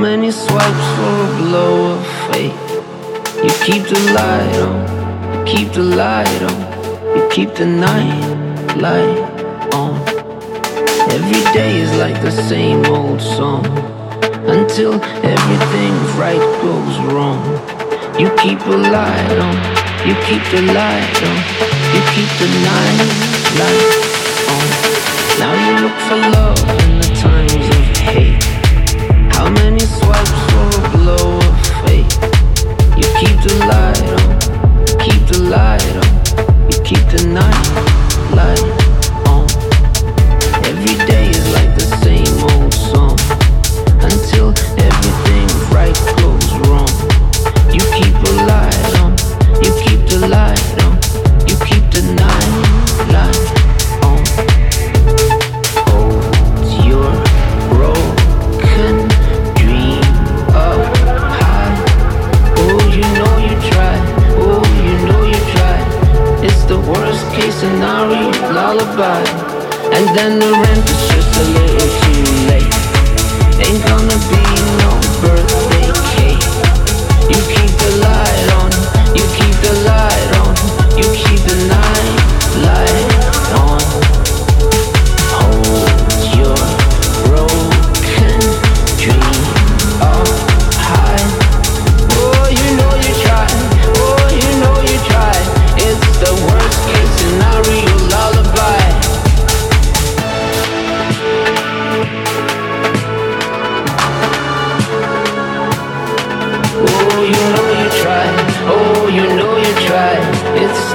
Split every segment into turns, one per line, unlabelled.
many swipes for a blow of fate? You keep the light on, you keep the light on, you keep the night light on. Every day is like the same old song until everything right goes wrong. You keep a light on, you keep the light on, you keep the night light on. Now you look for love in the times of hate. How many case scenario lullaby. And then the rent is just a little too late. Ain't gonna be no birthday cake. You keep the light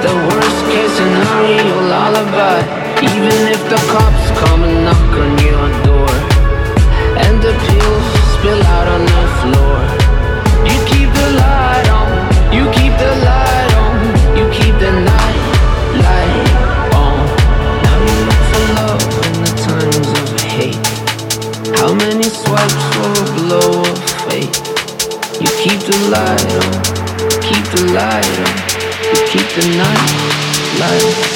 the worst case scenario lullaby. Even if the cops come and knock on your door And the pills spill out on the floor. You keep the light on, you keep the light on You keep the night light on. Now you look for love in the times of hate. How many swipes for a blow of fate? You keep the light on, keep the light on keep the night light.